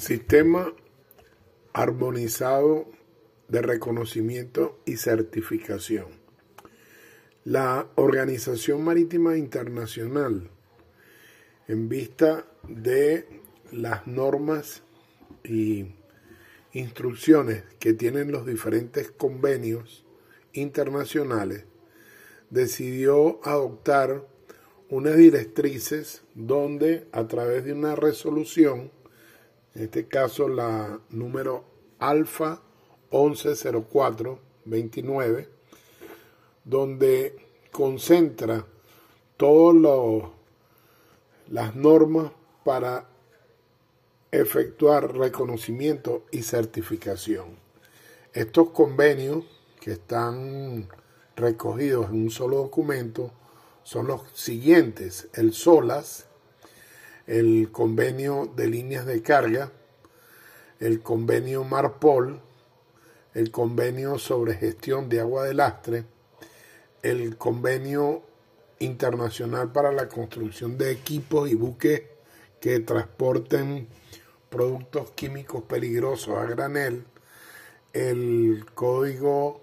Sistema armonizado de reconocimiento y certificación. La Organización Marítima Internacional, en vista de las normas y instrucciones que tienen los diferentes convenios internacionales, decidió adoptar unas directrices donde a través de una resolución en este caso la número alfa 110429, donde concentra todas las normas para efectuar reconocimiento y certificación. Estos convenios que están recogidos en un solo documento son los siguientes, el SOLAS, el convenio de líneas de carga, el convenio Marpol, el convenio sobre gestión de agua de lastre, el convenio internacional para la construcción de equipos y buques que transporten productos químicos peligrosos a granel, el código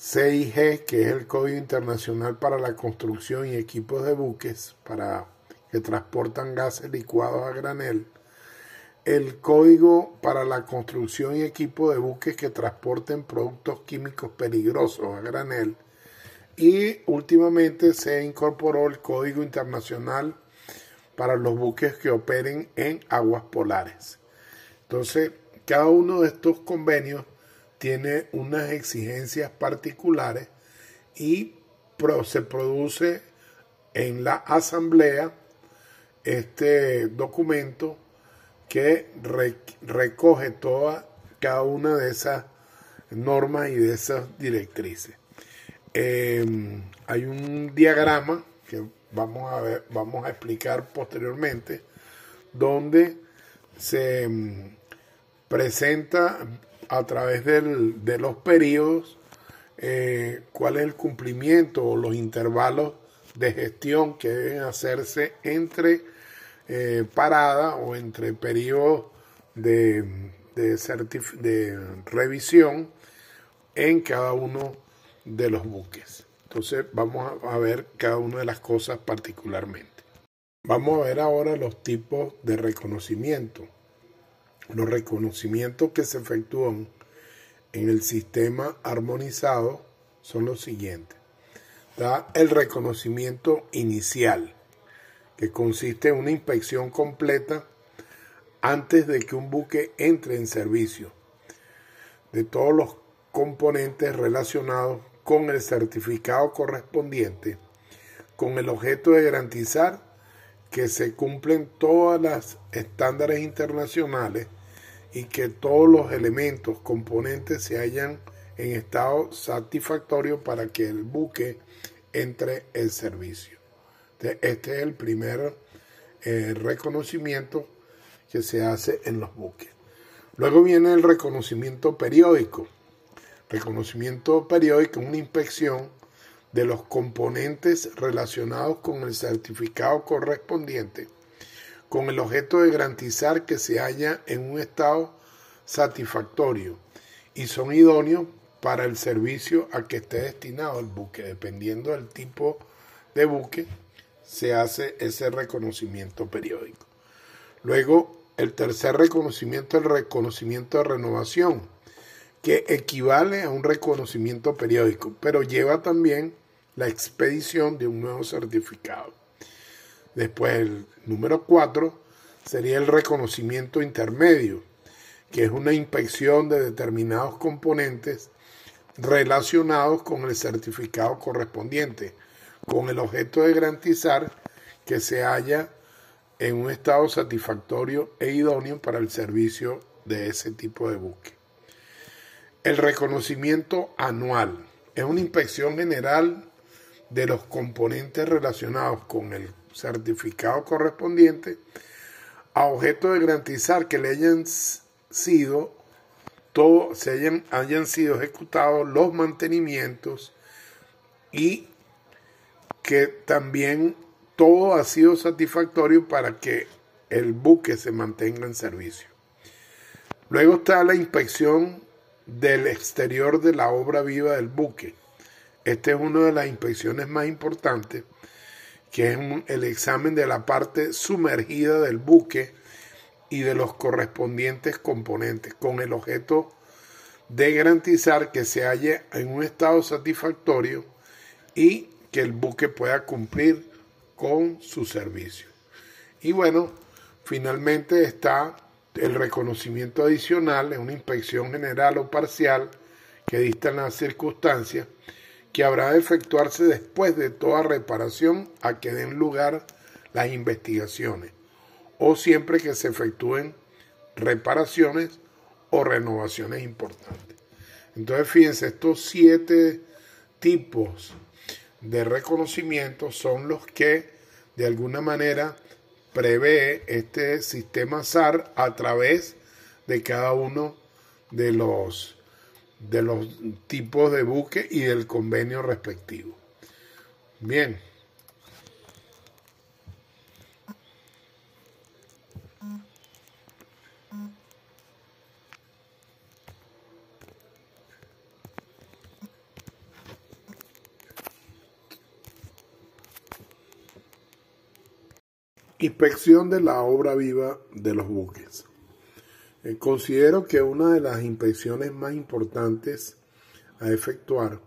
CIG, que es el Código Internacional para la Construcción y Equipos de Buques, para que transportan gases licuados a granel, el Código para la construcción y equipo de buques que transporten productos químicos peligrosos a granel y últimamente se incorporó el Código Internacional para los buques que operen en aguas polares. Entonces, cada uno de estos convenios tiene unas exigencias particulares y se produce en la asamblea este documento que recoge toda cada una de esas normas y de esas directrices. Em, hay un diagrama que vamos a vamos a explicar posteriormente, donde se em, presenta a través de los periodos eh, cuál es el cumplimiento o los intervalos de gestión que deben hacerse entre eh, parada o entre periodos de, de, revisión en cada uno de los buques. Entonces vamos a ver cada una de las cosas particularmente. Vamos a ver ahora los tipos de reconocimiento. Los reconocimientos que se efectúan en el sistema armonizado son los siguientes. Da el reconocimiento inicial que consiste en una inspección completa antes de que un buque entre en servicio de todos los componentes relacionados con el certificado correspondiente con el objeto de garantizar que se cumplen todas las estándares internacionales y que todos los elementos componentes se hallan en estado satisfactorio para que el buque entre en servicio. Este es el primer eh, reconocimiento que se hace en los buques. Luego viene el reconocimiento periódico. Reconocimiento periódico una inspección de los componentes relacionados con el certificado correspondiente con el objeto de garantizar que se halla en un estado satisfactorio y son idóneos para el servicio a que esté destinado el buque, dependiendo del tipo de buque se hace ese reconocimiento periódico. Luego, el tercer reconocimiento es el reconocimiento de renovación, que equivale a un reconocimiento periódico, pero lleva también la expedición de un nuevo certificado. Después, el número cuatro sería el reconocimiento intermedio, que es una inspección de determinados componentes relacionados con el certificado correspondiente con el objeto de garantizar que se haya en un estado satisfactorio e idóneo para el servicio de ese tipo de buque. El reconocimiento anual es una inspección general de los componentes relacionados con el certificado correspondiente a objeto de garantizar que le hayan sido todo, se hayan, hayan sido ejecutados los mantenimientos y que también todo ha sido satisfactorio para que el buque se mantenga en servicio. Luego está la inspección del exterior de la obra viva del buque. Esta es una de las inspecciones más importantes, que es el examen de la parte sumergida del buque y de los correspondientes componentes, con el objeto de garantizar que se halle en un estado satisfactorio y que el buque pueda cumplir con su servicio. Y bueno, finalmente está el reconocimiento adicional en una inspección general o parcial que dista en las circunstancias que habrá de efectuarse después de toda reparación a que den lugar las investigaciones o siempre que se efectúen reparaciones o renovaciones importantes. Entonces, fíjense, estos siete tipos de reconocimiento son los que de alguna manera prevé este sistema SAR a través de cada uno de los, de los tipos de buque y del convenio respectivo. Bien. Inspección de la obra viva de los buques. Eh, considero que una de las inspecciones más importantes a efectuar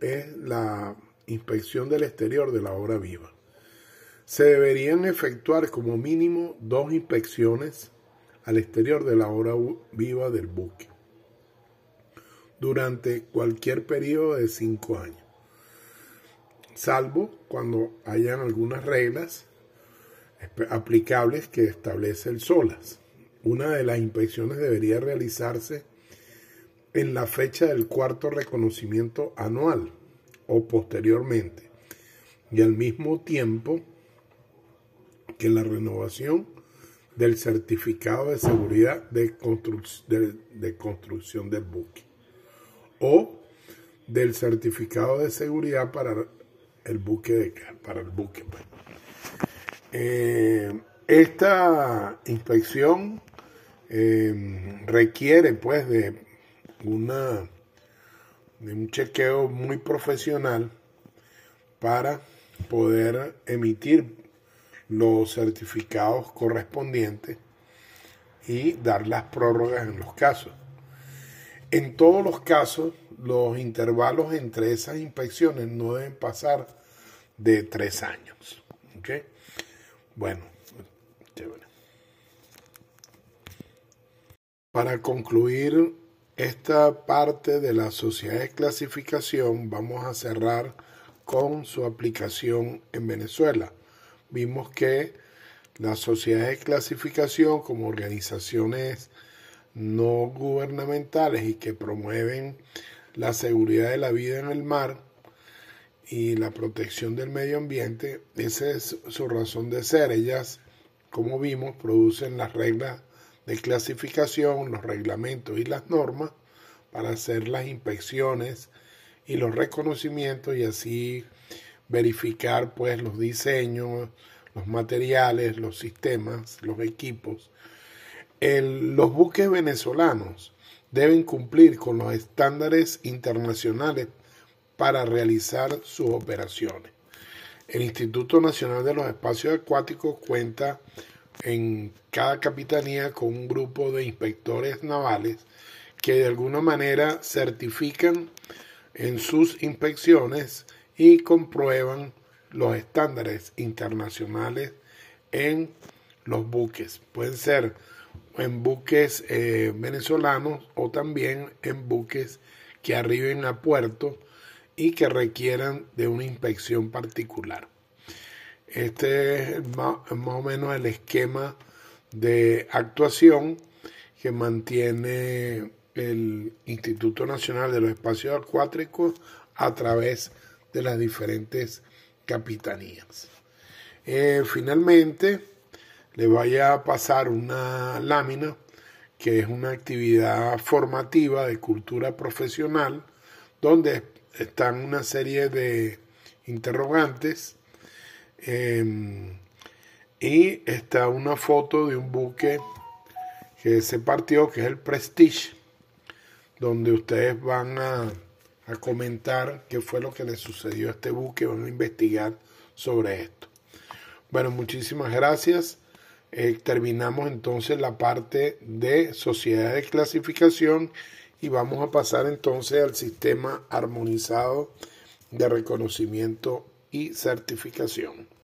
es la inspección del exterior de la obra viva. Se deberían efectuar como mínimo dos inspecciones al exterior de la obra viva del buque durante cualquier periodo de cinco años, salvo cuando hayan algunas reglas aplicables que establece el SOLAS. Una de las inspecciones debería realizarse en la fecha del cuarto reconocimiento anual o posteriormente y al mismo tiempo que la renovación del certificado de seguridad de, construcción del buque o del certificado de seguridad para el buque de, para el buque pues. Eh, esta inspección eh, requiere pues de una de un chequeo muy profesional para poder emitir los certificados correspondientes y dar las prórrogas en los casos. En todos los casos, los intervalos entre esas inspecciones no deben pasar de tres años. ¿okay? Bueno, Para concluir esta parte de la sociedad de clasificación, vamos a cerrar con su aplicación en Venezuela. Vimos que las sociedades de clasificación como organizaciones no gubernamentales y que promueven la seguridad de la vida en el mar y la protección del medio ambiente, esa es su razón de ser. Ellas, como vimos, producen las reglas de clasificación, los reglamentos y las normas para hacer las inspecciones y los reconocimientos y así verificar pues los diseños, los materiales, los sistemas, los equipos. los buques venezolanos deben cumplir con los estándares internacionales para realizar sus operaciones. El Instituto Nacional de los Espacios Acuáticos cuenta en cada capitanía con un grupo de inspectores navales que de alguna manera certifican en sus inspecciones y comprueban los estándares internacionales en los buques. Pueden ser en buques eh, venezolanos o también en buques que arriben a puerto y que requieran de una inspección particular. Este es más, o menos el esquema de actuación que mantiene el Instituto Nacional de los Espacios Acuáticos a través de las diferentes capitanías. Eh, finalmente, le vaya a pasar una lámina que es una actividad formativa de cultura profesional donde están una serie de interrogantes em, Y está una foto de un buque que se partió, que es el Prestige, donde ustedes van a, a comentar qué fue lo que le sucedió a este buque, van a investigar sobre esto. Bueno, muchísimas gracias. Eh, terminamos entonces la parte de sociedad de clasificación y vamos a pasar entonces al sistema armonizado de reconocimiento y certificación.